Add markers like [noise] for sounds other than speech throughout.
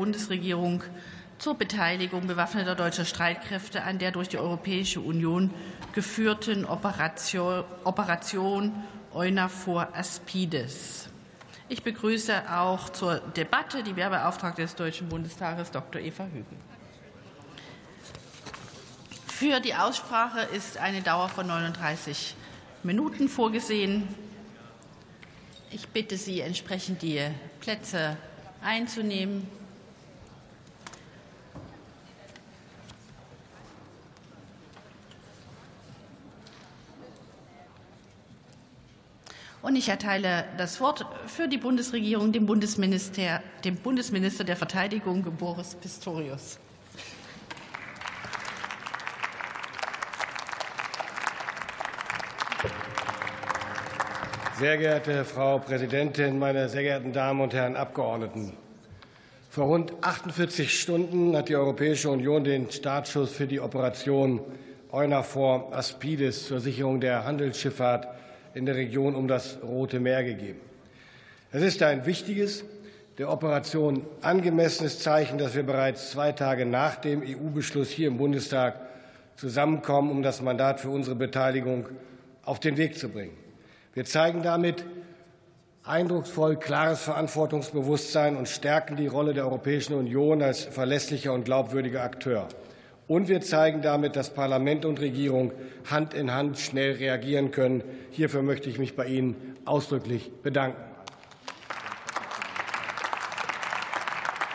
Bundesregierung zur Beteiligung bewaffneter deutscher Streitkräfte an der durch die Europäische Union geführten Operation, Operation EUNAVFOR Aspides. Ich begrüße auch zur Debatte die Wehrbeauftragte des Deutschen Bundestages, Dr. Eva Hügel. Für die Aussprache ist eine Dauer von 39 Minuten vorgesehen. Ich bitte Sie, entsprechend die Plätze einzunehmen. Und ich erteile das Wort für die Bundesregierung dem Bundesminister, dem Bundesminister der Verteidigung, Boris Pistorius. Sehr geehrte Frau Präsidentin, meine sehr geehrten Damen und Herren Abgeordneten! Vor rund 48 Stunden hat die Europäische Union den Startschuss für die Operation EUNAVFOR Aspides zur Sicherung der Handelsschifffahrt in der Region um das Rote Meer gegeben. Es ist ein wichtiges, der Operation angemessenes Zeichen, dass wir bereits zwei Tage nach dem EU-Beschluss hier im Bundestag zusammenkommen, um das Mandat für unsere Beteiligung auf den Weg zu bringen. Wir zeigen damit eindrucksvoll klares Verantwortungsbewusstsein und stärken die Rolle der Europäischen Union als verlässlicher und glaubwürdiger Akteur. Und wir zeigen damit, dass Parlament und Regierung Hand in Hand schnell reagieren können. Hierfür möchte ich mich bei Ihnen ausdrücklich bedanken.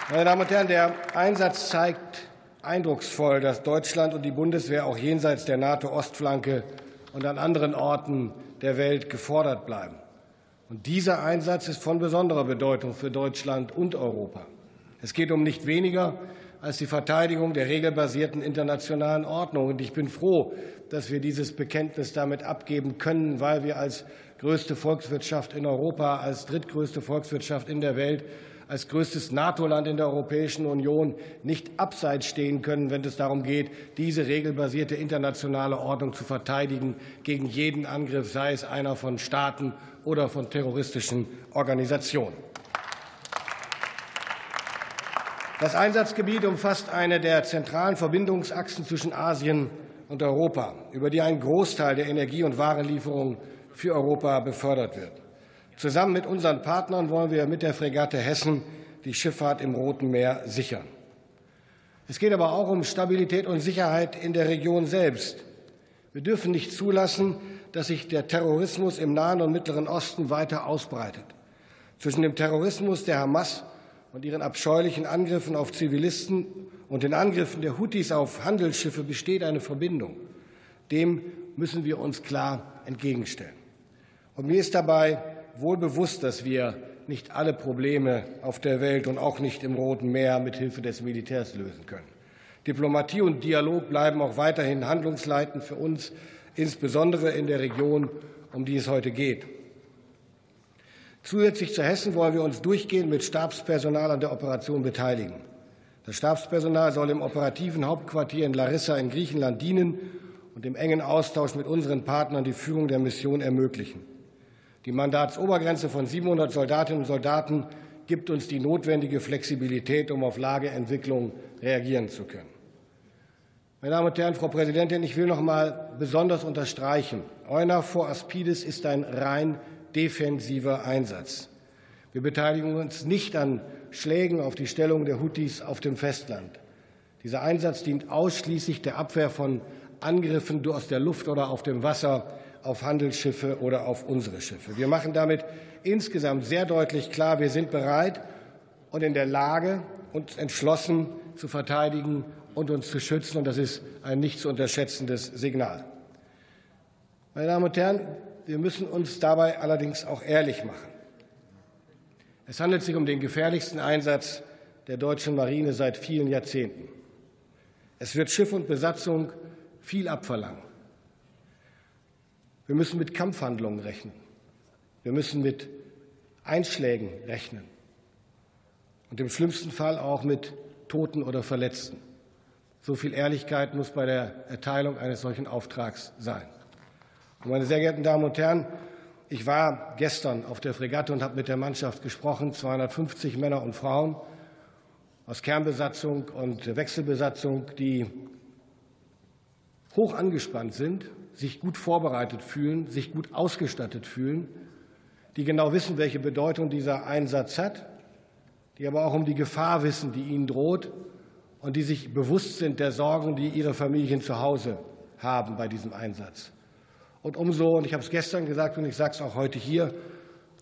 Meine Damen und Herren, der Einsatz zeigt eindrucksvoll, dass Deutschland und die Bundeswehr auch jenseits der NATO-Ostflanke und an anderen Orten der Welt gefordert bleiben. Und dieser Einsatz ist von besonderer Bedeutung für Deutschland und Europa. Es geht um nicht weniger als die Verteidigung der regelbasierten internationalen Ordnung. Und ich bin froh, dass wir dieses Bekenntnis damit abgeben können, weil wir als größte Volkswirtschaft in Europa, als drittgrößte Volkswirtschaft in der Welt, als größtes NATO-Land in der Europäischen Union nicht abseits stehen können, wenn es darum geht, diese regelbasierte internationale Ordnung zu verteidigen gegen jeden Angriff, sei es einer von Staaten oder von terroristischen Organisationen. Das Einsatzgebiet umfasst eine der zentralen Verbindungsachsen zwischen Asien und Europa, über die ein Großteil der Energie- und Warenlieferungen für Europa befördert wird. Zusammen mit unseren Partnern wollen wir mit der Fregatte Hessen die Schifffahrt im Roten Meer sichern. Es geht aber auch um Stabilität und Sicherheit in der Region selbst. Wir dürfen nicht zulassen, dass sich der Terrorismus im Nahen und Mittleren Osten weiter ausbreitet. Zwischen dem Terrorismus der Hamas und ihren abscheulichen Angriffen auf Zivilisten und den Angriffen der Houthis auf Handelsschiffe besteht eine Verbindung. Dem müssen wir uns klar entgegenstellen. Und mir ist dabei wohl bewusst, dass wir nicht alle Probleme auf der Welt und auch nicht im Roten Meer mit Hilfe des Militärs lösen können. Diplomatie und Dialog bleiben auch weiterhin handlungsleitend für uns, insbesondere in der Region, um die es heute geht. Zusätzlich zu Hessen wollen wir uns durchgehend mit Stabspersonal an der Operation beteiligen. Das Stabspersonal soll im operativen Hauptquartier in Larissa in Griechenland dienen und im engen Austausch mit unseren Partnern die Führung der Mission ermöglichen. Die Mandatsobergrenze von 700 Soldatinnen und Soldaten gibt uns die notwendige Flexibilität, um auf Lageentwicklung reagieren zu können. Meine Damen und Herren, Frau Präsidentin, ich will noch mal besonders unterstreichen, EUNAVFOR Aspides ist ein rein defensiver Einsatz. Wir beteiligen uns nicht an Schlägen auf die Stellung der Houthis auf dem Festland. Dieser Einsatz dient ausschließlich der Abwehr von Angriffen aus der Luft oder auf dem Wasser auf Handelsschiffe oder auf unsere Schiffe. Wir machen damit insgesamt sehr deutlich klar, wir sind bereit und in der Lage, uns entschlossen zu verteidigen und uns zu schützen. Und das ist ein nicht zu unterschätzendes Signal. Meine Damen und Herren, wir müssen uns dabei allerdings auch ehrlich machen. Es handelt sich um den gefährlichsten Einsatz der deutschen Marine seit vielen Jahrzehnten. Es wird Schiff und Besatzung viel abverlangen. Wir müssen mit Kampfhandlungen rechnen. Wir müssen mit Einschlägen rechnen. Und im schlimmsten Fall auch mit Toten oder Verletzten. So viel Ehrlichkeit muss bei der Erteilung eines solchen Auftrags sein. Meine sehr geehrten Damen und Herren, ich war gestern auf der Fregatte und habe mit der Mannschaft gesprochen, 250 Männer und Frauen. aus Kernbesatzung und Wechselbesatzung, die hoch angespannt sind, sich gut vorbereitet fühlen, sich gut ausgestattet fühlen, die genau wissen, welche Bedeutung dieser Einsatz hat, die aber auch um die Gefahr wissen, die ihnen droht und die sich bewusst sind der Sorgen, die ihre Familien zu Hause haben bei diesem Einsatz. Und umso, und ich habe es gestern gesagt und ich sage es auch heute hier,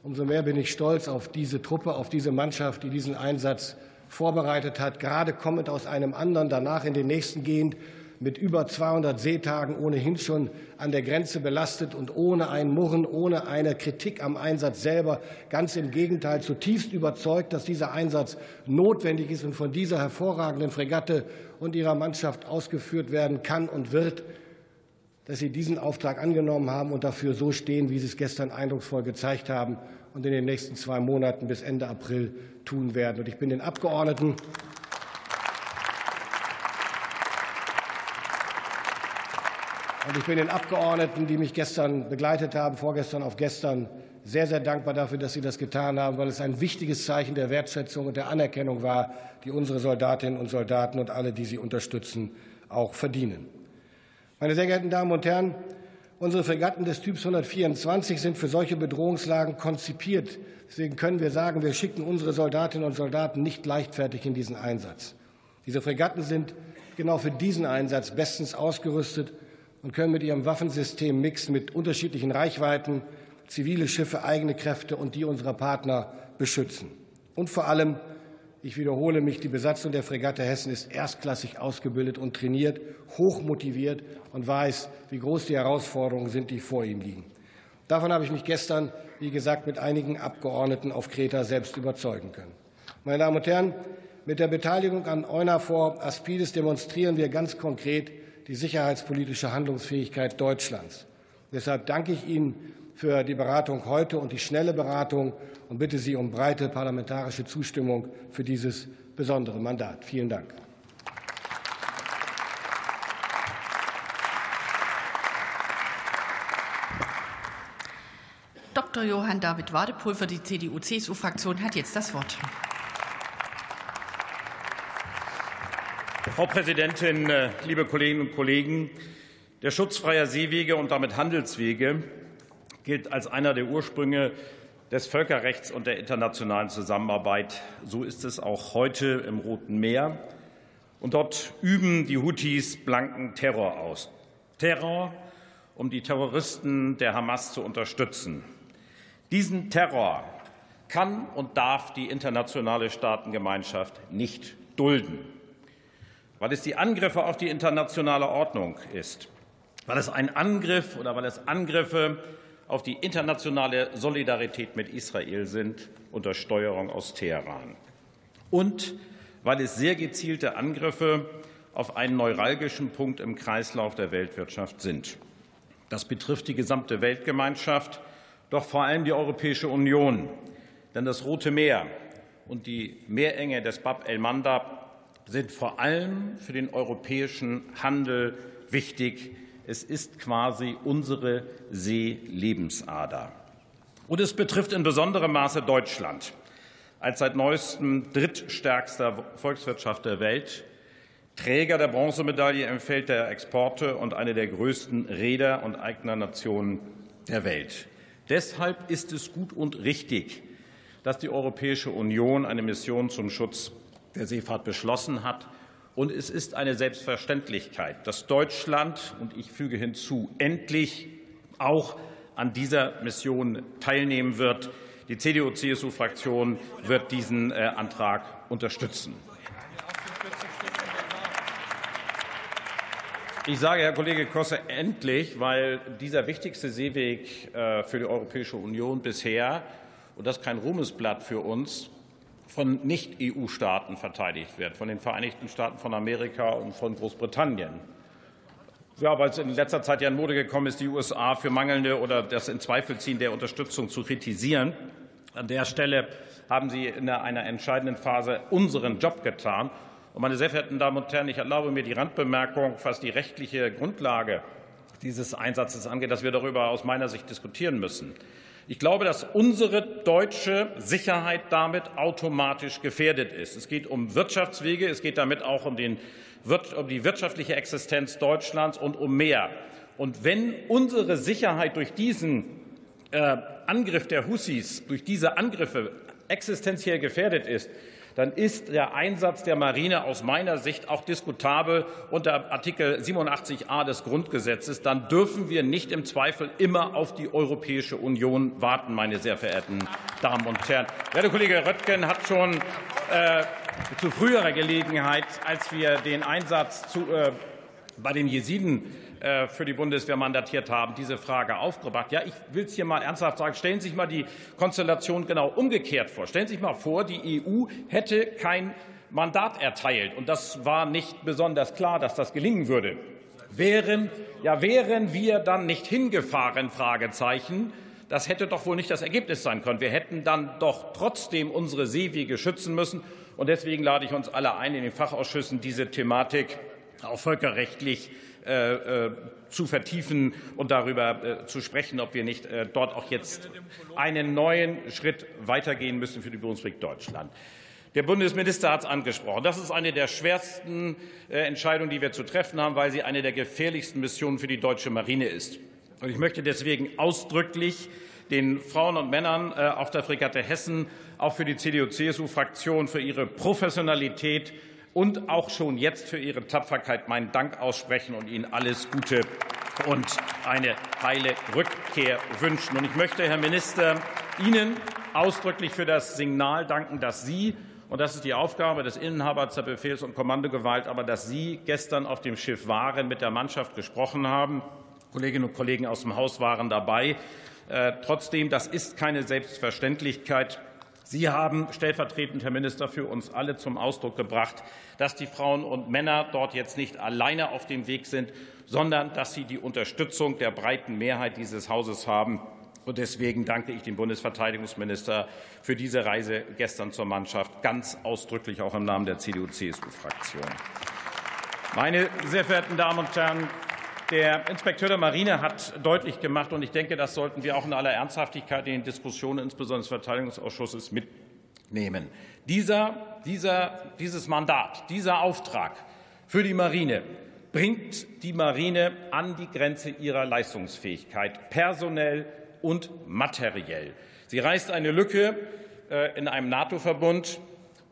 umso mehr bin ich stolz auf diese Truppe, auf diese Mannschaft, die diesen Einsatz vorbereitet hat, gerade kommend aus einem anderen, danach in den nächsten gehend, mit über 200 Seetagen ohnehin schon an der Grenze belastet und ohne ein Murren, ohne eine Kritik am Einsatz selber. Ganz im Gegenteil, zutiefst überzeugt, dass dieser Einsatz notwendig ist und von dieser hervorragenden Fregatte und ihrer Mannschaft ausgeführt werden kann und wird, dass Sie diesen Auftrag angenommen haben und dafür so stehen, wie Sie es gestern eindrucksvoll gezeigt haben und in den nächsten zwei Monaten bis Ende April tun werden. Und ich bin den Abgeordneten Und ich bin den Abgeordneten, die mich gestern begleitet haben, vorgestern auf gestern, sehr, sehr dankbar dafür, dass Sie das getan haben, weil es ein wichtiges Zeichen der Wertschätzung und der Anerkennung war, die unsere Soldatinnen und Soldaten und alle, die sie unterstützen, auch verdienen. Meine sehr geehrten Damen und Herren, unsere Fregatten des Typs 124 sind für solche Bedrohungslagen konzipiert. Deswegen können wir sagen, wir schicken unsere Soldatinnen und Soldaten nicht leichtfertig in diesen Einsatz. Diese Fregatten sind genau für diesen Einsatz bestens ausgerüstet und können mit ihrem Waffensystem Mix mit unterschiedlichen Reichweiten zivile Schiffe, eigene Kräfte und die unserer Partner beschützen. Und vor allem, ich wiederhole mich, die Besatzung der Fregatte Hessen ist erstklassig ausgebildet und trainiert, hoch motiviert und weiß, wie groß die Herausforderungen sind, die vor ihm liegen. Davon habe ich mich gestern, wie gesagt, mit einigen Abgeordneten auf Kreta selbst überzeugen können. Meine Damen und Herren, mit der Beteiligung an EUNAVFOR Aspides demonstrieren wir ganz konkret, die sicherheitspolitische Handlungsfähigkeit Deutschlands. Deshalb danke ich Ihnen für die Beratung heute und die schnelle Beratung und bitte Sie um breite parlamentarische Zustimmung für dieses besondere Mandat. Vielen Dank. Dr. Johann David Wadepul die CDU-CSU-Fraktion hat jetzt das Wort. Frau Präsidentin, äh, liebe Kolleginnen und Kollegen! Der Schutz freier Seewege und damit Handelswege gilt als einer der Ursprünge des Völkerrechts und der internationalen Zusammenarbeit. So ist es auch heute im Roten Meer. Und dort üben die Houthis blanken Terror aus. Terror, um die Terroristen der Hamas zu unterstützen. Diesen Terror kann und darf die internationale Staatengemeinschaft nicht dulden weil es die Angriffe auf die internationale Ordnung ist, weil es ein Angriff oder weil es Angriffe auf die internationale Solidarität mit Israel sind unter Steuerung aus Teheran und weil es sehr gezielte Angriffe auf einen neuralgischen Punkt im Kreislauf der Weltwirtschaft sind. Das betrifft die gesamte Weltgemeinschaft, doch vor allem die Europäische Union. Denn das Rote Meer und die Meerenge des Bab el-Mandab sind vor allem für den europäischen Handel wichtig. Es ist quasi unsere Seelebensader. Und es betrifft in besonderem Maße Deutschland als seit neuestem drittstärkster Volkswirtschaft der Welt, Träger der Bronzemedaille im Feld der Exporte und eine der größten Räder- und Eignernationen der Welt. Deshalb ist es gut und richtig, dass die Europäische Union eine Mission zum Schutz der Seefahrt beschlossen hat. Und es ist eine Selbstverständlichkeit, dass Deutschland, und ich füge hinzu, endlich auch an dieser Mission teilnehmen wird. Die CDU-CSU-Fraktion wird diesen äh, Antrag unterstützen. Ich sage, Herr Kollege Kosse, endlich, weil dieser wichtigste Seeweg äh, für die Europäische Union bisher, und das ist kein Ruhmesblatt für uns, von Nicht-EU-Staaten verteidigt wird, von den Vereinigten Staaten von Amerika und von Großbritannien. Ja, weil es in letzter Zeit ja in Mode gekommen ist, die USA für mangelnde oder das in Zweifel ziehen der Unterstützung zu kritisieren. An der Stelle haben Sie in einer entscheidenden Phase unseren Job getan. Und meine sehr verehrten Damen und Herren, ich erlaube mir die Randbemerkung, was die rechtliche Grundlage dieses Einsatzes angeht, dass wir darüber aus meiner Sicht diskutieren müssen. Ich glaube, dass unsere deutsche Sicherheit damit automatisch gefährdet ist. Es geht um Wirtschaftswege, es geht damit auch um, den, um die wirtschaftliche Existenz Deutschlands und um mehr. Und wenn unsere Sicherheit durch diesen äh, Angriff der Hussis, durch diese Angriffe existenziell gefährdet ist, dann ist der Einsatz der Marine aus meiner Sicht auch diskutabel unter Artikel 87a des Grundgesetzes. Dann dürfen wir nicht im Zweifel immer auf die Europäische Union warten, meine sehr verehrten Damen und Herren. Der Kollege Röttgen hat schon äh, zu früherer Gelegenheit, als wir den Einsatz zu, äh, bei den Jesiden für die Bundeswehr mandatiert haben, diese Frage aufgebracht. Ja, ich will es hier mal ernsthaft sagen. Stellen Sie sich mal die Konstellation genau umgekehrt vor. Stellen Sie sich mal vor, die EU hätte kein Mandat erteilt. Und das war nicht besonders klar, dass das gelingen würde. Wären, ja, wären wir dann nicht hingefahren? Fragezeichen. Das hätte doch wohl nicht das Ergebnis sein können. Wir hätten dann doch trotzdem unsere Seewege schützen müssen. Und deswegen lade ich uns alle ein, in den Fachausschüssen diese Thematik auch völkerrechtlich äh, äh, zu vertiefen und darüber äh, zu sprechen, ob wir nicht dort auch jetzt einen neuen Schritt weitergehen müssen für die Bundesrepublik Deutschland. Der Bundesminister hat es angesprochen. Das ist eine der schwersten Entscheidungen, die wir zu treffen haben, weil sie eine der gefährlichsten Missionen für die deutsche Marine ist. Und ich möchte deswegen ausdrücklich den Frauen und Männern auf der Fregatte Hessen, auch für die CDU-CSU-Fraktion, für ihre Professionalität und auch schon jetzt für Ihre Tapferkeit meinen Dank aussprechen und Ihnen alles Gute und eine heile Rückkehr wünschen. Und ich möchte, Herr Minister, Ihnen ausdrücklich für das Signal danken, dass Sie und das ist die Aufgabe des Inhabers der Befehls- und Kommandogewalt, aber dass Sie gestern auf dem Schiff waren, mit der Mannschaft gesprochen haben. Kolleginnen und Kollegen aus dem Haus waren dabei. Äh, trotzdem, das ist keine Selbstverständlichkeit. Sie haben stellvertretend, Herr Minister, für uns alle zum Ausdruck gebracht, dass die Frauen und Männer dort jetzt nicht alleine auf dem Weg sind, sondern dass sie die Unterstützung der breiten Mehrheit dieses Hauses haben. Und deswegen danke ich dem Bundesverteidigungsminister für diese Reise gestern zur Mannschaft ganz ausdrücklich auch im Namen der CDU-CSU-Fraktion. Meine sehr verehrten Damen und Herren, der Inspekteur der Marine hat deutlich gemacht, und ich denke, das sollten wir auch in aller Ernsthaftigkeit in den Diskussionen, insbesondere des Verteidigungsausschusses, mitnehmen. Dieser, dieser, dieses Mandat, dieser Auftrag für die Marine bringt die Marine an die Grenze ihrer Leistungsfähigkeit, personell und materiell. Sie reißt eine Lücke äh, in einem NATO-Verbund,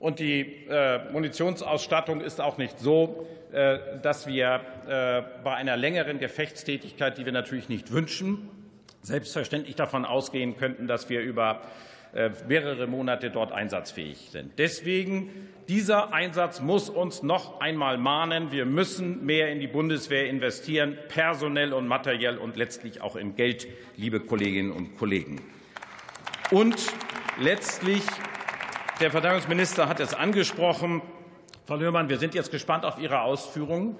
und die äh, Munitionsausstattung ist auch nicht so, äh, dass wir äh, bei einer längeren Gefechtstätigkeit, die wir natürlich nicht wünschen, selbstverständlich davon ausgehen könnten, dass wir über mehrere Monate dort einsatzfähig sind. Deswegen dieser Einsatz muss uns noch einmal mahnen. Wir müssen mehr in die Bundeswehr investieren, personell und materiell und letztlich auch in Geld, liebe Kolleginnen und Kollegen. Und letztlich der Verteidigungsminister hat es angesprochen. Frau Löhrmann, wir sind jetzt gespannt auf Ihre Ausführungen.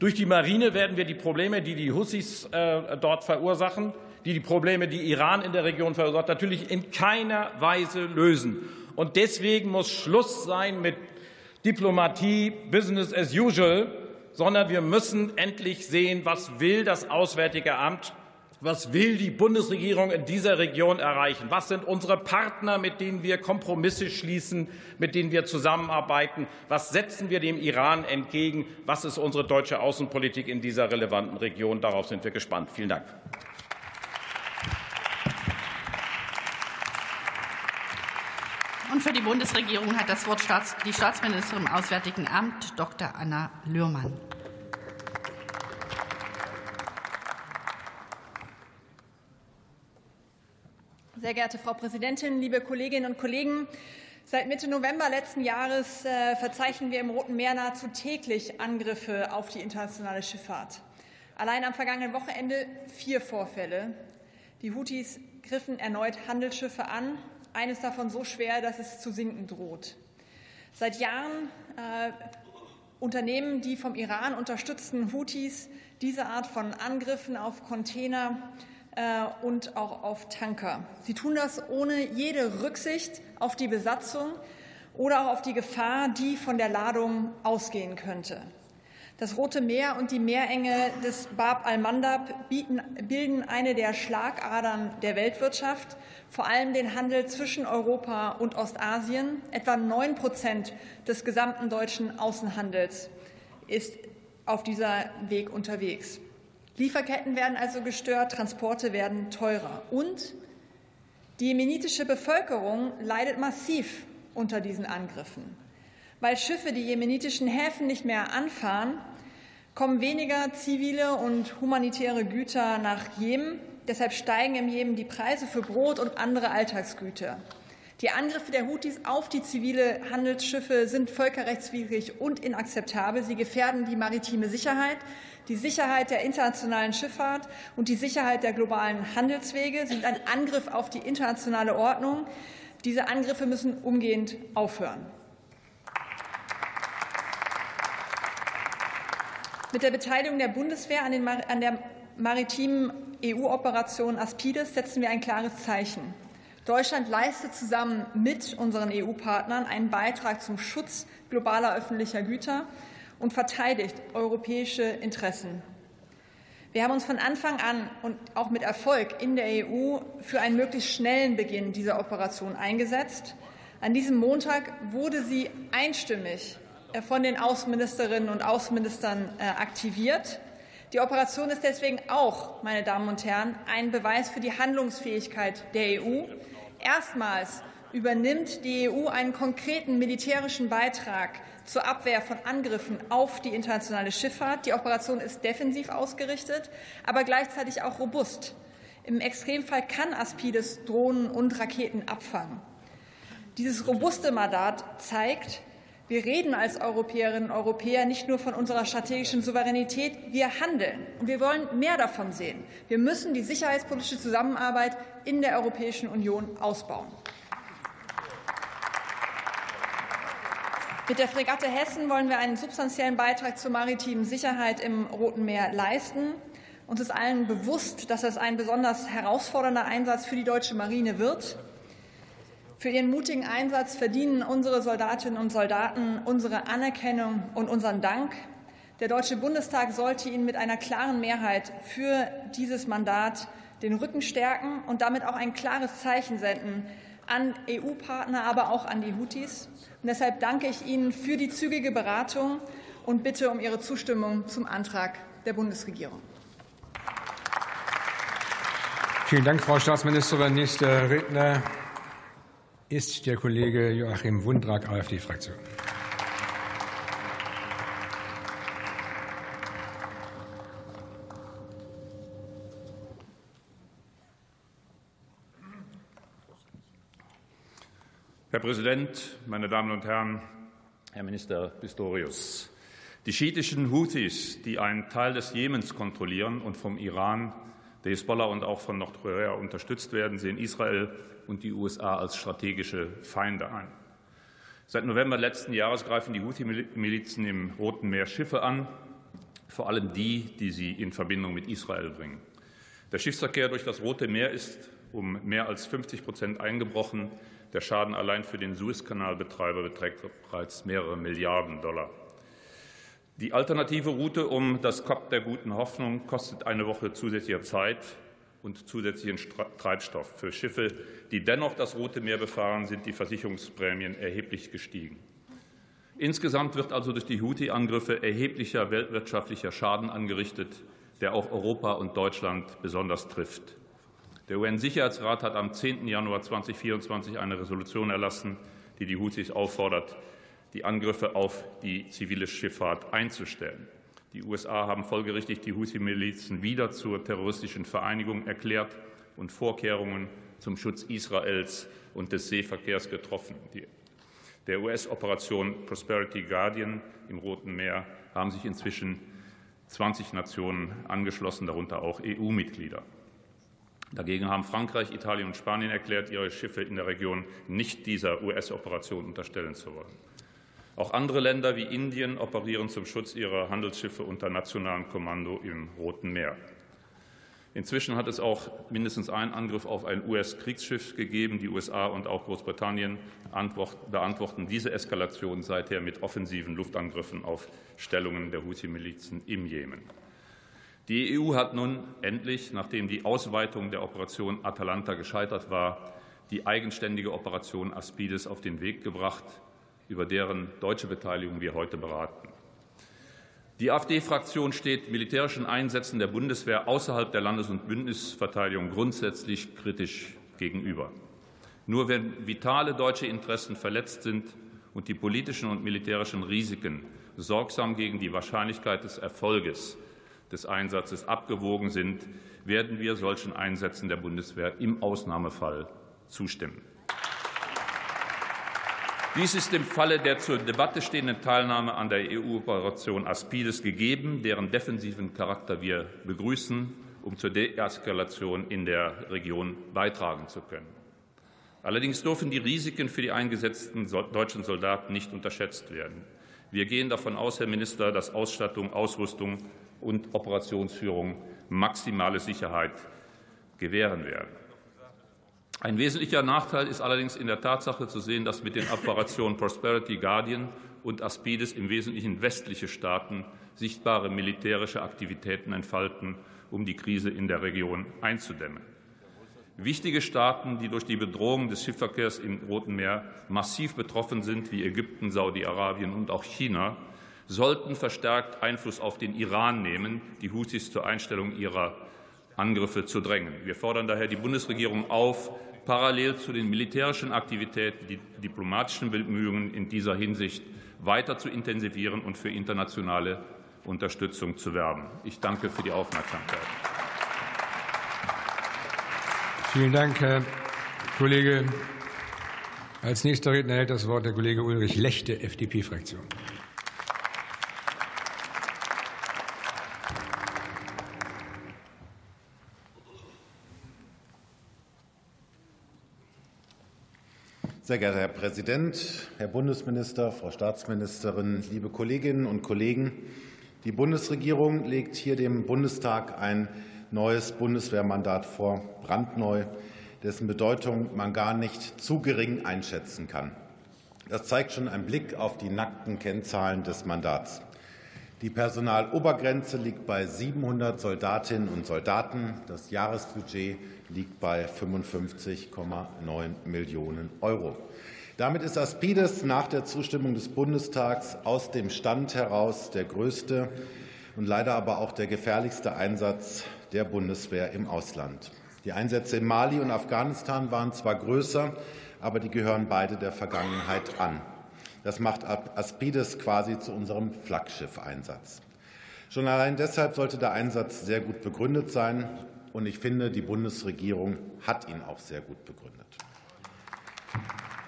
Durch die Marine werden wir die Probleme, die die Hussis äh, dort verursachen, die die Probleme, die Iran in der Region verursacht, natürlich in keiner Weise lösen. Und deswegen muss Schluss sein mit Diplomatie, Business as usual, sondern wir müssen endlich sehen, was will das Auswärtige Amt was will die Bundesregierung in dieser Region erreichen? Was sind unsere Partner, mit denen wir Kompromisse schließen, mit denen wir zusammenarbeiten? Was setzen wir dem Iran entgegen? Was ist unsere deutsche Außenpolitik in dieser relevanten Region? Darauf sind wir gespannt. Vielen Dank. Und für die Bundesregierung hat das Wort die Staatsministerin im Auswärtigen Amt, Dr. Anna Lührmann. Sehr geehrte Frau Präsidentin, liebe Kolleginnen und Kollegen! Seit Mitte November letzten Jahres äh, verzeichnen wir im Roten Meer nahezu täglich Angriffe auf die internationale Schifffahrt. Allein am vergangenen Wochenende vier Vorfälle. Die Houthis griffen erneut Handelsschiffe an, eines davon so schwer, dass es zu sinken droht. Seit Jahren äh, Unternehmen die vom Iran unterstützten Houthis diese Art von Angriffen auf Container und auch auf Tanker. Sie tun das ohne jede Rücksicht auf die Besatzung oder auch auf die Gefahr, die von der Ladung ausgehen könnte. Das Rote Meer und die Meerenge des Bab al-Mandab bilden eine der Schlagadern der Weltwirtschaft, vor allem den Handel zwischen Europa und Ostasien. Etwa neun Prozent des gesamten deutschen Außenhandels ist auf dieser Weg unterwegs. Lieferketten werden also gestört, Transporte werden teurer. Und die jemenitische Bevölkerung leidet massiv unter diesen Angriffen. Weil Schiffe die jemenitischen Häfen nicht mehr anfahren, kommen weniger zivile und humanitäre Güter nach Jemen. Deshalb steigen im Jemen die Preise für Brot und andere Alltagsgüter. Die Angriffe der Houthis auf die zivile Handelsschiffe sind völkerrechtswidrig und inakzeptabel. Sie gefährden die maritime Sicherheit, die Sicherheit der internationalen Schifffahrt und die Sicherheit der globalen Handelswege. Sind ein Angriff auf die internationale Ordnung. Diese Angriffe müssen umgehend aufhören. Mit der Beteiligung der Bundeswehr an, den, an der maritimen EU-Operation Aspides setzen wir ein klares Zeichen. Deutschland leistet zusammen mit unseren EU-Partnern einen Beitrag zum Schutz globaler öffentlicher Güter und verteidigt europäische Interessen. Wir haben uns von Anfang an und auch mit Erfolg in der EU für einen möglichst schnellen Beginn dieser Operation eingesetzt. An diesem Montag wurde sie einstimmig äh, von den Außenministerinnen und Außenministern äh, aktiviert. Die Operation ist deswegen auch, meine Damen und Herren, ein Beweis für die Handlungsfähigkeit der EU. Erstmals übernimmt die EU einen konkreten militärischen Beitrag zur Abwehr von Angriffen auf die internationale Schifffahrt. Die Operation ist defensiv ausgerichtet, aber gleichzeitig auch robust. Im Extremfall kann Aspides Drohnen und Raketen abfangen. Dieses robuste Mandat zeigt, wir reden als Europäerinnen und Europäer nicht nur von unserer strategischen Souveränität, wir handeln. Und wir wollen mehr davon sehen. Wir müssen die sicherheitspolitische Zusammenarbeit in der Europäischen Union ausbauen. Mit der Fregatte Hessen wollen wir einen substanziellen Beitrag zur maritimen Sicherheit im Roten Meer leisten. Uns ist allen bewusst, dass das ein besonders herausfordernder Einsatz für die deutsche Marine wird. Für ihren mutigen Einsatz verdienen unsere Soldatinnen und Soldaten unsere Anerkennung und unseren Dank. Der Deutsche Bundestag sollte Ihnen mit einer klaren Mehrheit für dieses Mandat den Rücken stärken und damit auch ein klares Zeichen senden an EU-Partner, aber auch an die Houthis. Und deshalb danke ich Ihnen für die zügige Beratung und bitte um Ihre Zustimmung zum Antrag der Bundesregierung. Vielen Dank, Frau Staatsministerin. Nächster Redner ist der Kollege Joachim Wundrak, AfD-Fraktion. Präsident, meine Damen und Herren, Herr Minister Pistorius! Die schiitischen Houthis, die einen Teil des Jemens kontrollieren und vom Iran, der Hisbollah und auch von Nordkorea unterstützt werden, sehen Israel und die USA als strategische Feinde ein. Seit November letzten Jahres greifen die Houthi-Milizen im Roten Meer Schiffe an, vor allem die, die sie in Verbindung mit Israel bringen. Der Schiffsverkehr durch das Rote Meer ist um mehr als 50 Prozent eingebrochen. Der Schaden allein für den Suezkanalbetreiber beträgt bereits mehrere Milliarden Dollar. Die alternative Route um das Kap der guten Hoffnung kostet eine Woche zusätzlicher Zeit und zusätzlichen Treibstoff. Für Schiffe, die dennoch das Rote Meer befahren, sind die Versicherungsprämien erheblich gestiegen. Insgesamt wird also durch die Houthi-Angriffe erheblicher weltwirtschaftlicher Schaden angerichtet, der auch Europa und Deutschland besonders trifft. Der UN-Sicherheitsrat hat am 10. Januar 2024 eine Resolution erlassen, die die Houthis auffordert, die Angriffe auf die zivile Schifffahrt einzustellen. Die USA haben folgerichtig die Houthi-Milizen wieder zur terroristischen Vereinigung erklärt und Vorkehrungen zum Schutz Israels und des Seeverkehrs getroffen. Der US-Operation Prosperity Guardian im Roten Meer haben sich inzwischen 20 Nationen angeschlossen, darunter auch EU-Mitglieder. Dagegen haben Frankreich, Italien und Spanien erklärt, ihre Schiffe in der Region nicht dieser US-Operation unterstellen zu wollen. Auch andere Länder wie Indien operieren zum Schutz ihrer Handelsschiffe unter nationalem Kommando im Roten Meer. Inzwischen hat es auch mindestens einen Angriff auf ein US-Kriegsschiff gegeben. Die USA und auch Großbritannien beantworten diese Eskalation seither mit offensiven Luftangriffen auf Stellungen der Houthi-Milizen im Jemen. Die EU hat nun endlich, nachdem die Ausweitung der Operation Atalanta gescheitert war, die eigenständige Operation Aspides auf den Weg gebracht, über deren deutsche Beteiligung wir heute beraten. Die AfD-Fraktion steht militärischen Einsätzen der Bundeswehr außerhalb der Landes- und Bündnisverteidigung grundsätzlich kritisch gegenüber. Nur wenn vitale deutsche Interessen verletzt sind und die politischen und militärischen Risiken sorgsam gegen die Wahrscheinlichkeit des Erfolges des Einsatzes abgewogen sind, werden wir solchen Einsätzen der Bundeswehr im Ausnahmefall zustimmen. Dies ist im Falle der zur Debatte stehenden Teilnahme an der EU-Operation Aspides gegeben, deren defensiven Charakter wir begrüßen, um zur Deeskalation in der Region beitragen zu können. Allerdings dürfen die Risiken für die eingesetzten deutschen Soldaten nicht unterschätzt werden. Wir gehen davon aus, Herr Minister, dass Ausstattung, Ausrüstung und Operationsführung maximale Sicherheit gewähren werden. Ein wesentlicher Nachteil ist allerdings in der Tatsache zu sehen, dass mit den Operationen Prosperity Guardian und Aspides im Wesentlichen westliche Staaten sichtbare militärische Aktivitäten entfalten, um die Krise in der Region einzudämmen. Wichtige Staaten, die durch die Bedrohung des Schiffverkehrs im Roten Meer massiv betroffen sind, wie Ägypten, Saudi-Arabien und auch China, sollten verstärkt Einfluss auf den Iran nehmen, die Houthis zur Einstellung ihrer Angriffe zu drängen. Wir fordern daher die Bundesregierung auf, parallel zu den militärischen Aktivitäten die diplomatischen Bemühungen in dieser Hinsicht weiter zu intensivieren und für internationale Unterstützung zu werben. Ich danke für die Aufmerksamkeit. Vielen Dank, Herr Kollege. Als nächster Redner hält das Wort der Kollege Ulrich Lechte, FDP-Fraktion. Sehr geehrter Herr Präsident, Herr Bundesminister, Frau Staatsministerin, liebe Kolleginnen und Kollegen! Die Bundesregierung legt hier dem Bundestag ein neues Bundeswehrmandat vor, brandneu, dessen Bedeutung man gar nicht zu gering einschätzen kann. Das zeigt schon ein Blick auf die nackten Kennzahlen des Mandats. Die Personalobergrenze liegt bei 700 Soldatinnen und Soldaten. Das Jahresbudget liegt bei 55,9 Millionen Euro. Damit ist Aspides nach der Zustimmung des Bundestags aus dem Stand heraus der größte und leider aber auch der gefährlichste Einsatz der Bundeswehr im Ausland. Die Einsätze in Mali und Afghanistan waren zwar größer, aber die gehören beide der Vergangenheit an. Das macht Aspides quasi zu unserem Flaggschiff-Einsatz. Schon allein deshalb sollte der Einsatz sehr gut begründet sein. Und ich finde, die Bundesregierung hat ihn auch sehr gut begründet.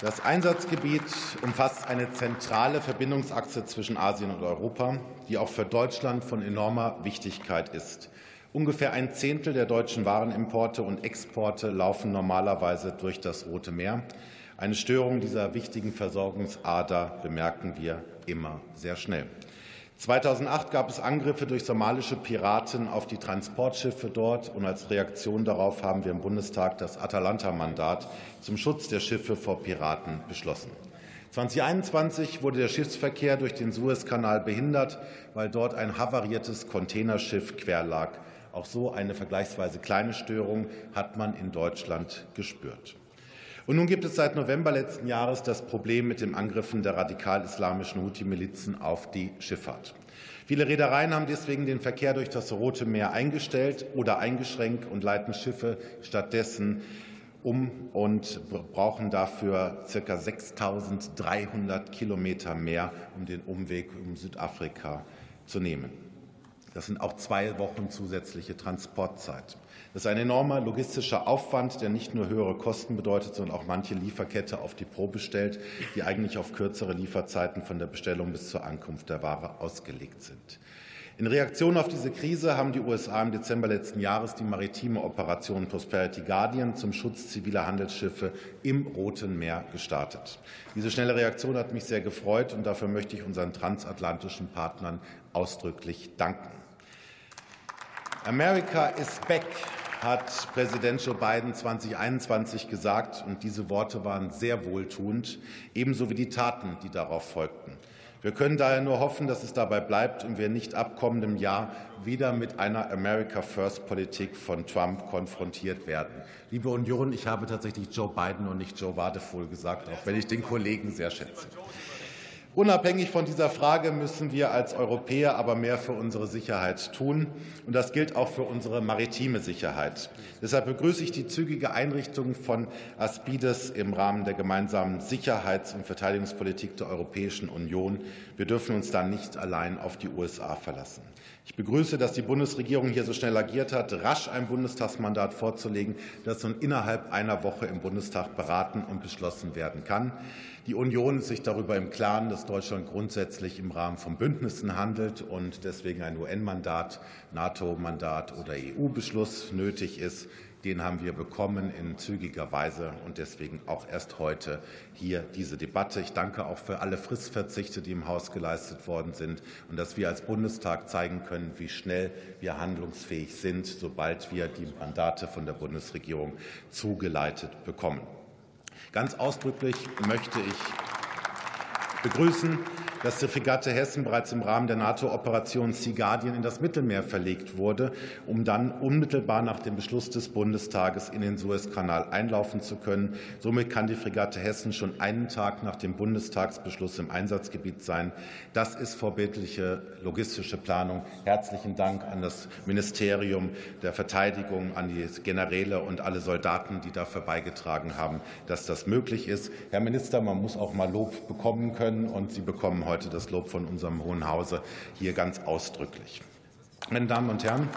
Das Einsatzgebiet umfasst eine zentrale Verbindungsachse zwischen Asien und Europa, die auch für Deutschland von enormer Wichtigkeit ist. Ungefähr ein Zehntel der deutschen Warenimporte und Exporte laufen normalerweise durch das Rote Meer. Eine Störung dieser wichtigen Versorgungsader bemerken wir immer sehr schnell. 2008 gab es Angriffe durch somalische Piraten auf die Transportschiffe dort, und als Reaktion darauf haben wir im Bundestag das Atalanta-Mandat zum Schutz der Schiffe vor Piraten beschlossen. 2021 wurde der Schiffsverkehr durch den Suezkanal behindert, weil dort ein havariertes Containerschiff quer lag. Auch so eine vergleichsweise kleine Störung hat man in Deutschland gespürt. Und nun gibt es seit November letzten Jahres das Problem mit den Angriffen der radikal-islamischen Houthi-Milizen auf die Schifffahrt. Viele Reedereien haben deswegen den Verkehr durch das Rote Meer eingestellt oder eingeschränkt und leiten Schiffe stattdessen um und brauchen dafür ca. 6.300 Kilometer mehr, um den Umweg um Südafrika zu nehmen. Das sind auch zwei Wochen zusätzliche Transportzeit. Das ist ein enormer logistischer Aufwand, der nicht nur höhere Kosten bedeutet, sondern auch manche Lieferkette auf die Probe stellt, die eigentlich auf kürzere Lieferzeiten von der Bestellung bis zur Ankunft der Ware ausgelegt sind. In Reaktion auf diese Krise haben die USA im Dezember letzten Jahres die maritime Operation Prosperity Guardian zum Schutz ziviler Handelsschiffe im Roten Meer gestartet. Diese schnelle Reaktion hat mich sehr gefreut, und dafür möchte ich unseren transatlantischen Partnern ausdrücklich danken. America is back, hat Präsident Joe Biden 2021 gesagt. Und diese Worte waren sehr wohltuend, ebenso wie die Taten, die darauf folgten. Wir können daher nur hoffen, dass es dabei bleibt und wir nicht ab kommendem Jahr wieder mit einer America First Politik von Trump konfrontiert werden. Liebe Union, ich habe tatsächlich Joe Biden und nicht Joe Wadefuhl gesagt, auch wenn ich den Kollegen sehr schätze. Unabhängig von dieser Frage müssen wir als Europäer aber mehr für unsere Sicherheit tun. Und das gilt auch für unsere maritime Sicherheit. Deshalb begrüße ich die zügige Einrichtung von Aspides im Rahmen der gemeinsamen Sicherheits- und Verteidigungspolitik der Europäischen Union. Wir dürfen uns da nicht allein auf die USA verlassen. Ich begrüße, dass die Bundesregierung hier so schnell agiert hat, rasch ein Bundestagsmandat vorzulegen, das nun innerhalb einer Woche im Bundestag beraten und beschlossen werden kann. Die Union ist sich darüber im Klaren, dass Deutschland grundsätzlich im Rahmen von Bündnissen handelt und deswegen ein UN-Mandat, NATO-Mandat oder EU-Beschluss nötig ist. Den haben wir bekommen in zügiger Weise und deswegen auch erst heute hier diese Debatte. Ich danke auch für alle Fristverzichte, die im Haus geleistet worden sind und dass wir als Bundestag zeigen können, wie schnell wir handlungsfähig sind, sobald wir die Mandate von der Bundesregierung zugeleitet bekommen. Ganz ausdrücklich möchte ich begrüßen, dass die Fregatte Hessen bereits im Rahmen der NATO-Operation Sea Guardian in das Mittelmeer verlegt wurde, um dann unmittelbar nach dem Beschluss des Bundestages in den Suezkanal einlaufen zu können. Somit kann die Fregatte Hessen schon einen Tag nach dem Bundestagsbeschluss im Einsatzgebiet sein. Das ist vorbildliche logistische Planung. Herzlichen Dank an das Ministerium der Verteidigung, an die Generäle und alle Soldaten, die dafür beigetragen haben, dass das möglich ist. Herr Minister, man muss auch mal Lob bekommen können, und Sie bekommen heute heute das Lob von unserem Hohen Hause hier ganz ausdrücklich. Meine Damen und Herren,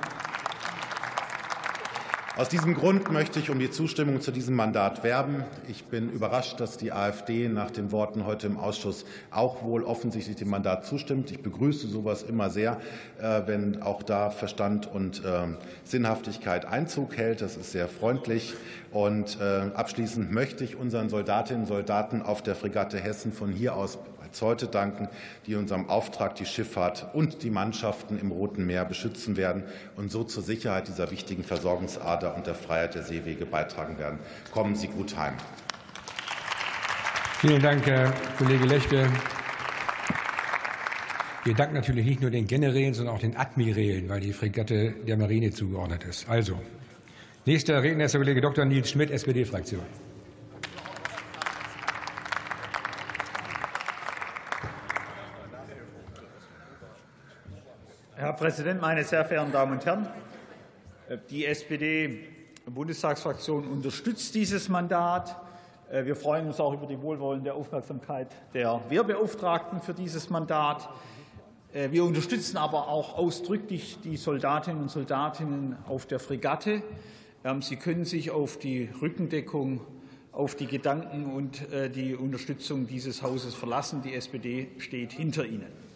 aus diesem Grund möchte ich um die Zustimmung zu diesem Mandat werben. Ich bin überrascht, dass die AfD nach den Worten heute im Ausschuss auch wohl offensichtlich dem Mandat zustimmt. Ich begrüße sowas immer sehr, äh, wenn auch da Verstand und äh, Sinnhaftigkeit Einzug hält. Das ist sehr freundlich. Und äh, abschließend möchte ich unseren Soldatinnen und Soldaten auf der Fregatte Hessen von hier aus heute danken, die unserem Auftrag die Schifffahrt und die Mannschaften im Roten Meer beschützen werden und so zur Sicherheit dieser wichtigen Versorgungsader und der Freiheit der Seewege beitragen werden. Kommen Sie gut heim. Vielen Dank, Herr Kollege Lechte. Wir danken natürlich nicht nur den Generälen, sondern auch den Admirälen, weil die Fregatte der Marine zugeordnet ist. Also, nächster Redner ist der Kollege Dr. Nils Schmidt, SPD-Fraktion. Präsident, meine sehr verehrten Damen und Herren! Die SPD-Bundestagsfraktion unterstützt dieses Mandat. Wir freuen uns auch über die wohlwollende Aufmerksamkeit der Wehrbeauftragten für dieses Mandat. Wir unterstützen aber auch ausdrücklich die Soldatinnen und Soldaten auf der Fregatte. Ähm, Sie können sich auf die Rückendeckung, auf die Gedanken und äh, die Unterstützung dieses Hauses verlassen. Die SPD steht hinter Ihnen.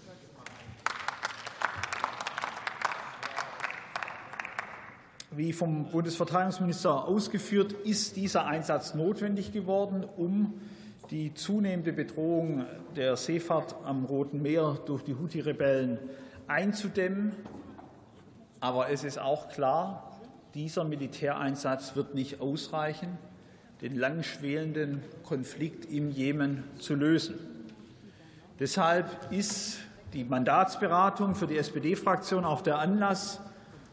Wie vom Bundesverteidigungsminister ausgeführt, ist dieser Einsatz notwendig geworden, um die zunehmende Bedrohung der Seefahrt am Roten Meer durch die Houthi-Rebellen einzudämmen. Aber es ist auch klar, dieser Militäreinsatz wird nicht ausreichen, den langschwelenden Konflikt im Jemen zu lösen. Deshalb ist die Mandatsberatung für die SPD-Fraktion auch der Anlass,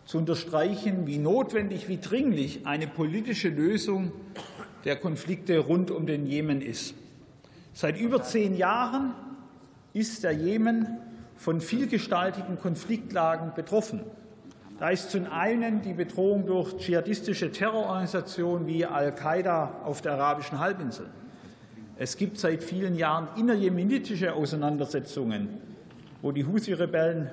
zu unterstreichen, wie notwendig, wie dringlich eine politische Lösung der Konflikte rund um den Jemen ist. Seit über zehn Jahren ist der Jemen von vielgestaltigen Konfliktlagen betroffen. Da ist zum einen die Bedrohung durch dschihadistische Terrororganisationen wie Al-Qaida auf der arabischen Halbinsel. Es gibt seit vielen Jahren innerjemenitische Auseinandersetzungen, wo die Husi-Rebellen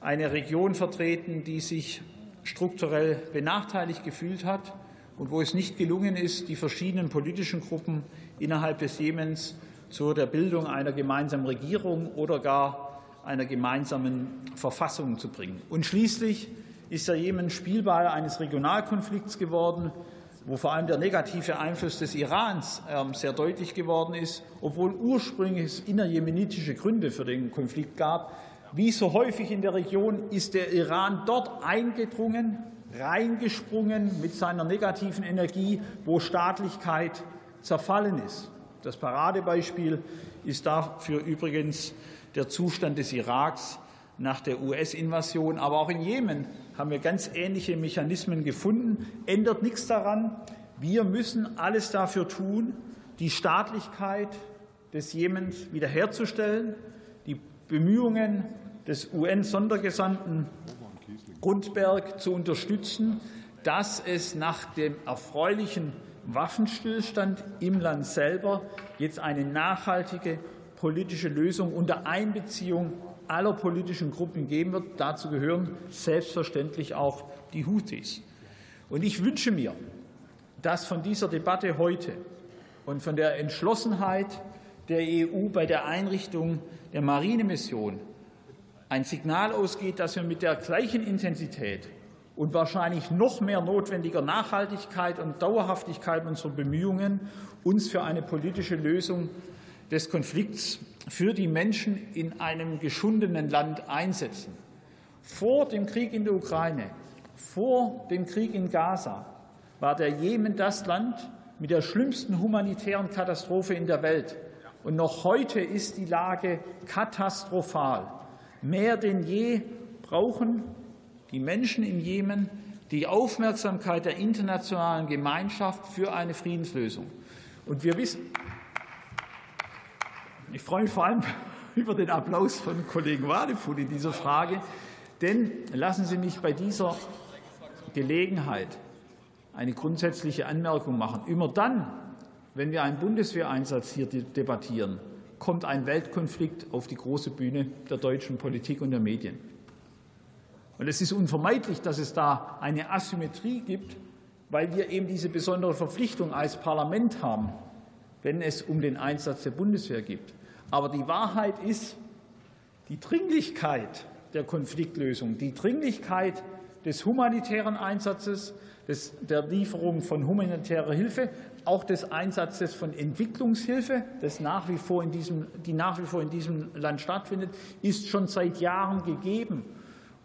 eine Region vertreten, die sich strukturell benachteiligt gefühlt hat und wo es nicht gelungen ist, die verschiedenen politischen Gruppen innerhalb des Jemens zu der Bildung einer gemeinsamen Regierung oder gar einer gemeinsamen Verfassung zu bringen. Und schließlich ist der Jemen Spielball eines Regionalkonflikts geworden, wo vor allem der negative Einfluss des Irans ähm, sehr deutlich geworden ist, obwohl ursprünglich innerjemenitische Gründe für den Konflikt gab, Wie so häufig in der Region ist der Iran dort eingedrungen, reingesprungen mit seiner negativen Energie, wo Staatlichkeit zerfallen ist. Das Paradebeispiel ist dafür übrigens der Zustand des Iraks nach der US-Invasion. Aber auch in Jemen haben wir ganz ähnliche Mechanismen gefunden. Ändert nichts daran. Wir müssen alles dafür tun, die Staatlichkeit des Jemens wiederherzustellen, Bemühungen des UN-Sondergesandten Grundberg zu unterstützen, dass es nach dem erfreulichen Waffenstillstand im Land selber jetzt eine nachhaltige politische Lösung unter Einbeziehung aller politischen Gruppen geben wird. Dazu gehören selbstverständlich auch die Houthis. Und ich wünsche mir, dass von dieser Debatte heute und von der Entschlossenheit der EU bei der Einrichtung der Marinemission ein Signal ausgeht, dass wir mit der gleichen Intensität und wahrscheinlich noch mehr notwendiger Nachhaltigkeit und Dauerhaftigkeit unserer Bemühungen uns für eine politische Lösung des Konflikts für die Menschen in einem geschundenen Land einsetzen. Vor dem Krieg in der Ukraine, vor dem Krieg in Gaza war der Jemen das Land mit der schlimmsten humanitären Katastrophe in der Welt. Und noch heute ist die Lage katastrophal. Mehr denn je brauchen die Menschen im Jemen die Aufmerksamkeit der internationalen Gemeinschaft für eine Friedenslösung. Und wir wissen, ich freue mich vor allem [laughs] über den Applaus von Kollegen Wadefuhl in dieser Frage, denn lassen Sie mich bei dieser Gelegenheit eine grundsätzliche Anmerkung machen. Immer dann, wenn wir einen Bundeswehreinsatz hier debattieren, kommt ein Weltkonflikt auf die große Bühne der deutschen Politik und der Medien. Und es ist unvermeidlich, dass es da eine Asymmetrie gibt, weil wir eben diese besondere Verpflichtung als Parlament haben, wenn es um den Einsatz der Bundeswehr geht. Aber die Wahrheit ist, die Dringlichkeit der Konfliktlösung, die Dringlichkeit des humanitären Einsatzes, des, der Lieferung von humanitärer Hilfe, auch des Einsatzes von Entwicklungshilfe, das nach wie vor in diesem, die nach wie vor in diesem Land stattfindet, ist schon seit Jahren gegeben.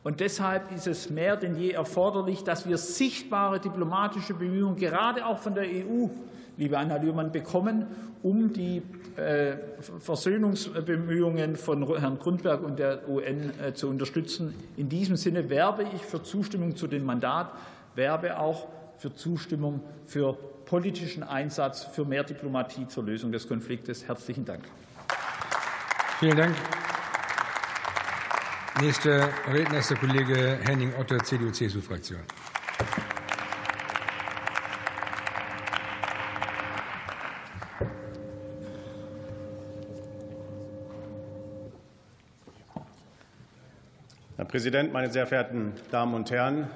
Und deshalb ist es mehr denn je erforderlich, dass wir sichtbare diplomatische Bemühungen, gerade auch von der EU, liebe Anna Lührmann, bekommen, um die äh, Versöhnungsbemühungen von Herrn Grundberg und der UN äh, zu unterstützen. In diesem Sinne werbe ich für Zustimmung zu dem Mandat, werbe auch für Zustimmung für politischen Einsatz für mehr Diplomatie zur Lösung des Konfliktes. Herzlichen Dank. Vielen Dank. Nächster Redner ist der Kollege Henning Otter, CDU-CSU-Fraktion. Herr Präsident, meine sehr verehrten Damen und Herren!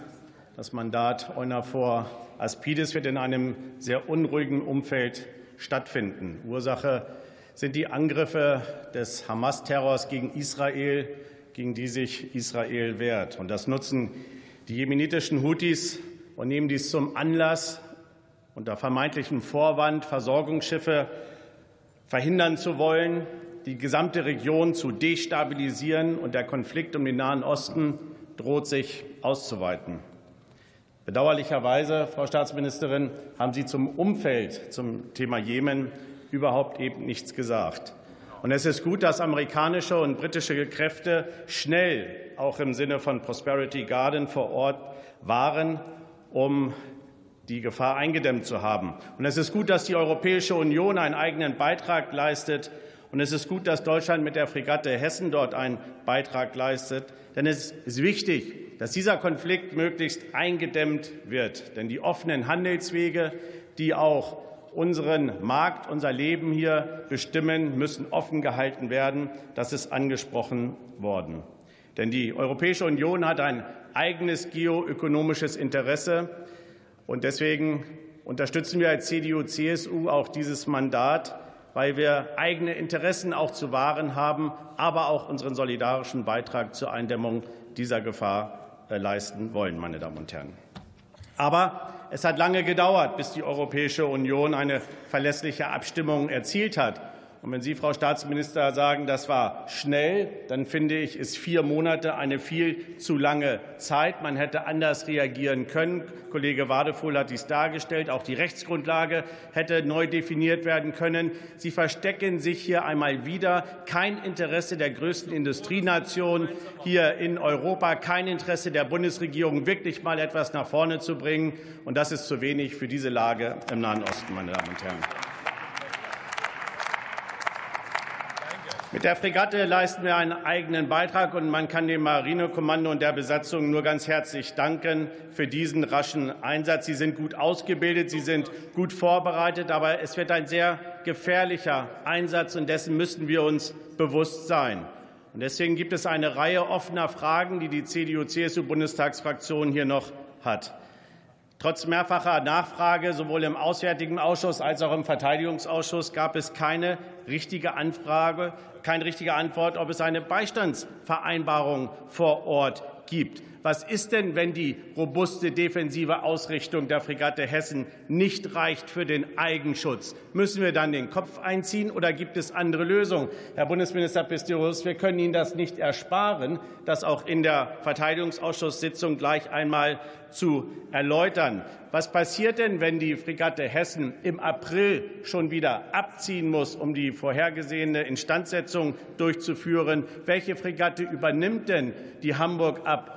Das Mandat EUNAVFOR Aspides wird in einem sehr unruhigen Umfeld stattfinden. Ursache sind die Angriffe des Hamas-Terrors gegen Israel, gegen die sich Israel wehrt. Und das nutzen die jemenitischen Houthis und nehmen dies zum Anlass, unter vermeintlichem Vorwand Versorgungsschiffe verhindern zu wollen, die gesamte Region zu destabilisieren, und der Konflikt um den Nahen Osten droht sich auszuweiten. Bedauerlicherweise, Frau Staatsministerin, haben Sie zum Umfeld zum Thema Jemen überhaupt eben nichts gesagt. Und es ist gut, dass amerikanische und britische Kräfte schnell auch im Sinne von Prosperity Garden vor Ort waren, um die Gefahr eingedämmt zu haben. Und es ist gut, dass die Europäische Union einen eigenen Beitrag leistet, und es ist gut, dass Deutschland mit der Fregatte Hessen dort einen Beitrag leistet. Denn es ist wichtig, dass dieser Konflikt möglichst eingedämmt wird. Denn die offenen Handelswege, die auch unseren Markt, unser Leben hier bestimmen, müssen offen gehalten werden. Das ist angesprochen worden. Denn die Europäische Union hat ein eigenes geoökonomisches Interesse. Und deswegen unterstützen wir als CDU-CSU auch dieses Mandat weil wir eigene Interessen auch zu wahren haben, aber auch unseren solidarischen Beitrag zur Eindämmung dieser Gefahr leisten wollen, meine Damen und Herren. Aber es hat lange gedauert, bis die Europäische Union eine verlässliche Abstimmung erzielt hat. Und wenn Sie, Frau Staatsminister, sagen, das war schnell, dann finde ich, ist vier Monate eine viel zu lange Zeit. Man hätte anders reagieren können. Kollege Wadefuhl hat dies dargestellt. Auch die Rechtsgrundlage hätte neu definiert werden können. Sie verstecken sich hier einmal wieder. Kein Interesse der größten Industrienation hier in Europa, kein Interesse der Bundesregierung, wirklich mal etwas nach vorne zu bringen. Und das ist zu wenig für diese Lage im Nahen Osten, meine Damen und Herren. Mit der Fregatte leisten wir einen eigenen Beitrag, und man kann dem Marinekommando und der Besatzung nur ganz herzlich danken für diesen raschen Einsatz. Sie sind gut ausgebildet, sie sind gut vorbereitet, aber es wird ein sehr gefährlicher Einsatz, und dessen müssen wir uns bewusst sein. Und deswegen gibt es eine Reihe offener Fragen, die die CDU-CSU-Bundestagsfraktion hier noch hat. Trotz mehrfacher Nachfrage sowohl im Auswärtigen Ausschuss als auch im Verteidigungsausschuss gab es keine richtige Anfrage, keine richtige Antwort, ob es eine Beistandsvereinbarung vor Ort gibt. Was ist denn, wenn die robuste defensive Ausrichtung der Fregatte Hessen nicht reicht für den Eigenschutz? Müssen wir dann den Kopf einziehen oder gibt es andere Lösungen? Herr Bundesminister Pistorius, wir können Ihnen das nicht ersparen, das auch in der Verteidigungsausschusssitzung gleich einmal zu erläutern. Was passiert denn, wenn die Fregatte Hessen im April schon wieder abziehen muss, um die vorhergesehene Instandsetzung durchzuführen? Welche Fregatte übernimmt denn die Hamburg ab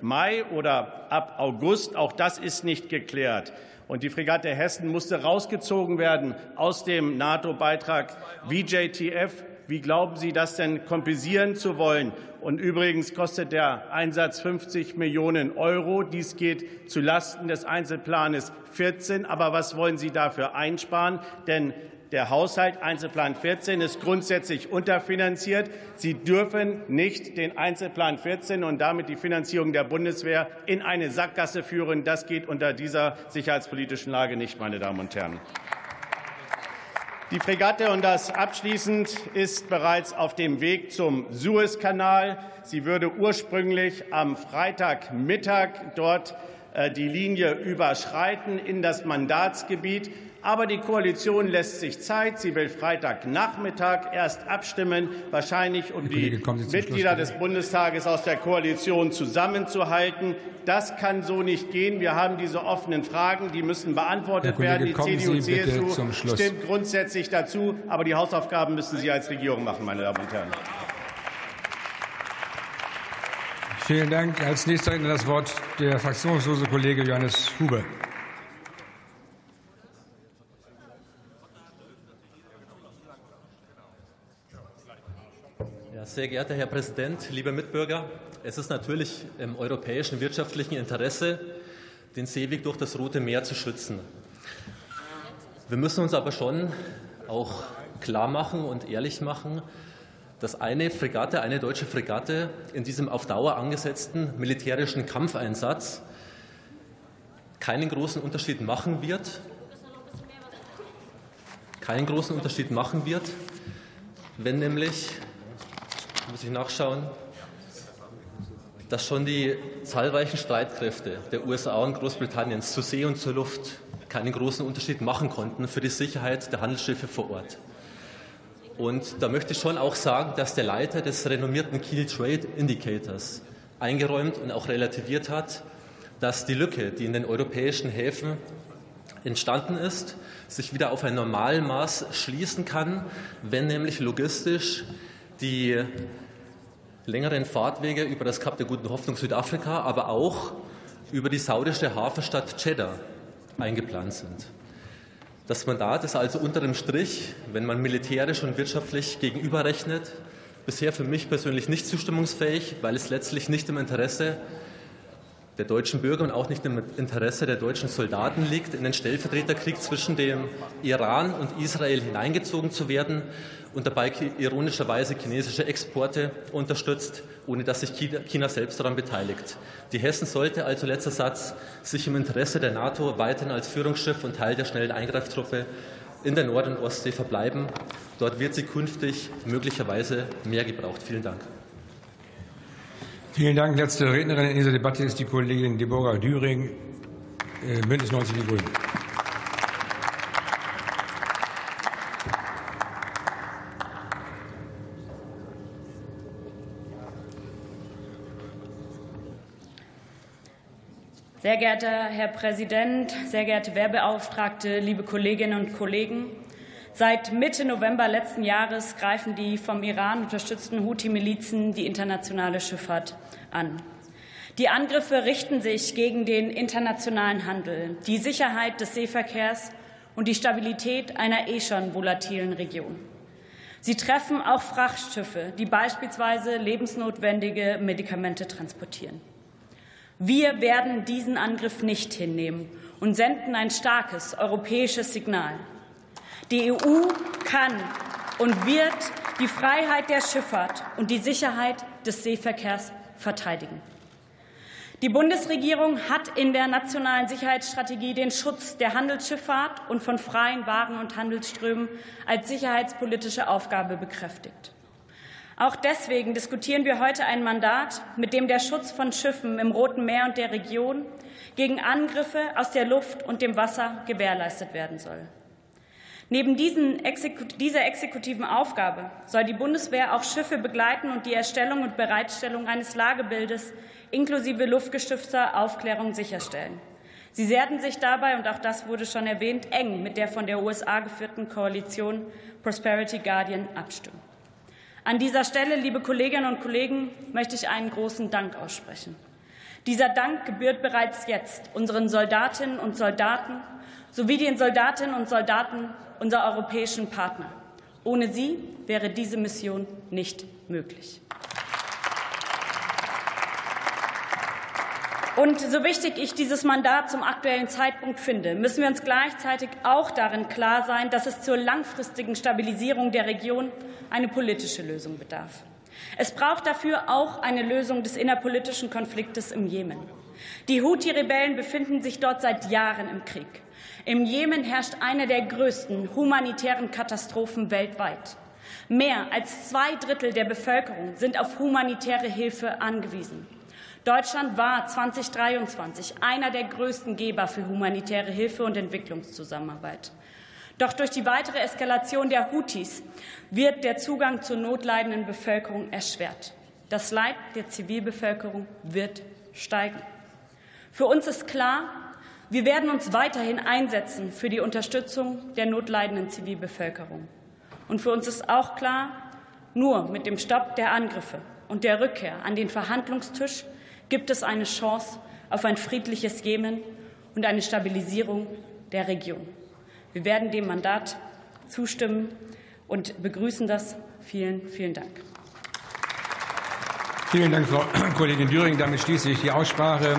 Mai oder ab August. Auch das ist nicht geklärt. Und die Fregatte Hessen musste rausgezogen werden aus dem NATO-Beitrag VJTF. Wie glauben Sie, das denn kompensieren zu wollen? Und übrigens kostet der Einsatz 50 Millionen Euro. Dies geht zulasten des Einzelplanes 14. Aber was wollen Sie dafür einsparen? Denn der Haushalt Einzelplan 14 ist grundsätzlich unterfinanziert. Sie dürfen nicht den Einzelplan 14 und damit die Finanzierung der Bundeswehr in eine Sackgasse führen. Das geht unter dieser sicherheitspolitischen Lage nicht, meine Damen und Herren. Die Fregatte, und das abschließend, ist bereits auf dem Weg zum Suezkanal. Sie würde ursprünglich am Freitagmittag dort äh, die Linie überschreiten in das Mandatsgebiet. Aber die Koalition lässt sich Zeit. Sie will Freitagnachmittag erst abstimmen, wahrscheinlich um die Mitglieder des Bundestages aus der Koalition zusammenzuhalten. Das kann so nicht gehen. Wir haben diese offenen Fragen, die müssen beantwortet Kollege, werden. Die CDU-CSU stimmt grundsätzlich dazu, aber die Hausaufgaben müssen Sie als Regierung machen, meine Damen und Herren. Vielen Dank. Als nächster das Wort der fraktionslose Kollege Johannes Huber. Sehr geehrter Herr Präsident, liebe Mitbürger, es ist natürlich im europäischen wirtschaftlichen Interesse, den Seeweg durch das Rote Meer zu schützen. Wir müssen uns aber schon auch klar machen und ehrlich machen, dass eine Fregatte, eine deutsche Fregatte in diesem auf Dauer angesetzten militärischen Kampfeinsatz keinen großen Unterschied machen wird, keinen großen Unterschied machen wird, wenn nämlich muss ich nachschauen, dass schon die zahlreichen Streitkräfte der USA und Großbritanniens zur See und zur Luft keinen großen Unterschied machen konnten für die Sicherheit der Handelsschiffe vor Ort. Und da möchte ich schon auch sagen, dass der Leiter des renommierten Kiel Trade Indicators eingeräumt und auch relativiert hat, dass die Lücke, die in den europäischen Häfen entstanden ist, sich wieder auf ein Normalmaß schließen kann, wenn nämlich logistisch die längeren Fahrtwege über das Kap der Guten Hoffnung Südafrika, aber auch über die saudische Hafenstadt Jeddah eingeplant sind. Das Mandat ist also unter dem Strich, wenn man militärisch und wirtschaftlich gegenüberrechnet, bisher für mich persönlich nicht zustimmungsfähig, weil es letztlich nicht im Interesse der deutschen Bürger und auch nicht im Interesse der deutschen Soldaten liegt, in den Stellvertreterkrieg zwischen dem Iran und Israel hineingezogen zu werden und dabei ironischerweise chinesische Exporte unterstützt, ohne dass sich China selbst daran beteiligt. Die Hessen sollte also letzter Satz sich im Interesse der NATO weiterhin als Führungsschiff und Teil der schnellen Eingreiftruppe in der Nord- und Ostsee verbleiben. Dort wird sie künftig möglicherweise mehr gebraucht. Vielen Dank. Vielen Dank. Letzte Rednerin in dieser Debatte ist die Kollegin Deborah Düring, äh, Bündnis 90 Die Grünen. Sehr geehrter Herr Präsident, sehr geehrte Werbeauftragte, liebe Kolleginnen und Kollegen! Seit Mitte November letzten Jahres greifen die vom Iran unterstützten Houthi-Milizen die internationale Schifffahrt an. Die Angriffe richten sich gegen den internationalen Handel, die Sicherheit des Seeverkehrs und die Stabilität einer eh schon volatilen Region. Sie treffen auch Frachtschiffe, die beispielsweise lebensnotwendige Medikamente transportieren. Wir werden diesen Angriff nicht hinnehmen und senden ein starkes europäisches Signal. Die EU kann und wird die Freiheit der Schifffahrt und die Sicherheit des Seeverkehrs verteidigen. Die Bundesregierung hat in der nationalen Sicherheitsstrategie den Schutz der Handelsschifffahrt und von freien Waren- und Handelsströmen als sicherheitspolitische Aufgabe bekräftigt. Auch deswegen diskutieren wir heute ein Mandat, mit dem der Schutz von Schiffen im Roten Meer und der Region gegen Angriffe aus der Luft und dem Wasser gewährleistet werden soll. Neben diesen, dieser exekutiven Aufgabe soll die Bundeswehr auch Schiffe begleiten und die Erstellung und Bereitstellung eines Lagebildes inklusive luftgestützter Aufklärung sicherstellen. Sie werden sich dabei, und auch das wurde schon erwähnt, eng mit der von der USA geführten Koalition Prosperity Guardian abstimmen. An dieser Stelle, liebe Kolleginnen und Kollegen, möchte ich einen großen Dank aussprechen. Dieser Dank gebührt bereits jetzt unseren Soldatinnen und Soldaten sowie den Soldatinnen und Soldaten unserer europäischen Partner. Ohne sie wäre diese Mission nicht möglich. Und so wichtig ich dieses Mandat zum aktuellen Zeitpunkt finde, müssen wir uns gleichzeitig auch darin klar sein, dass es zur langfristigen Stabilisierung der Region eine politische Lösung bedarf. Es braucht dafür auch eine Lösung des innerpolitischen Konfliktes im Jemen. Die Houthi-Rebellen befinden sich dort seit Jahren im Krieg. Im Jemen herrscht eine der größten humanitären Katastrophen weltweit. Mehr als zwei Drittel der Bevölkerung sind auf humanitäre Hilfe angewiesen. Deutschland war 2023 einer der größten Geber für humanitäre Hilfe und Entwicklungszusammenarbeit. Doch durch die weitere Eskalation der Houthis wird der Zugang zur notleidenden Bevölkerung erschwert. Das Leid der Zivilbevölkerung wird steigen. Für uns ist klar, wir werden uns weiterhin einsetzen für die Unterstützung der notleidenden Zivilbevölkerung. Und für uns ist auch klar, nur mit dem Stopp der Angriffe und der Rückkehr an den Verhandlungstisch gibt es eine Chance auf ein friedliches Jemen und eine Stabilisierung der Region. Wir werden dem Mandat zustimmen und begrüßen das. Vielen, vielen Dank. Vielen Dank, Frau Kollegin Düring. Damit schließe ich die Aussprache.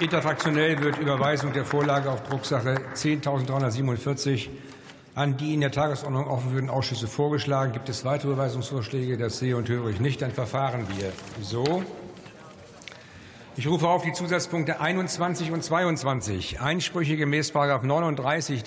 Interfraktionell wird Überweisung der Vorlage auf Drucksache 10.347 an die in der Tagesordnung offenen Ausschüsse vorgeschlagen. Gibt es weitere Überweisungsvorschläge? Das sehe und höre ich nicht. Dann verfahren wir so. Ich rufe auf die Zusatzpunkte 21 und 22. Einsprüche gemäß 39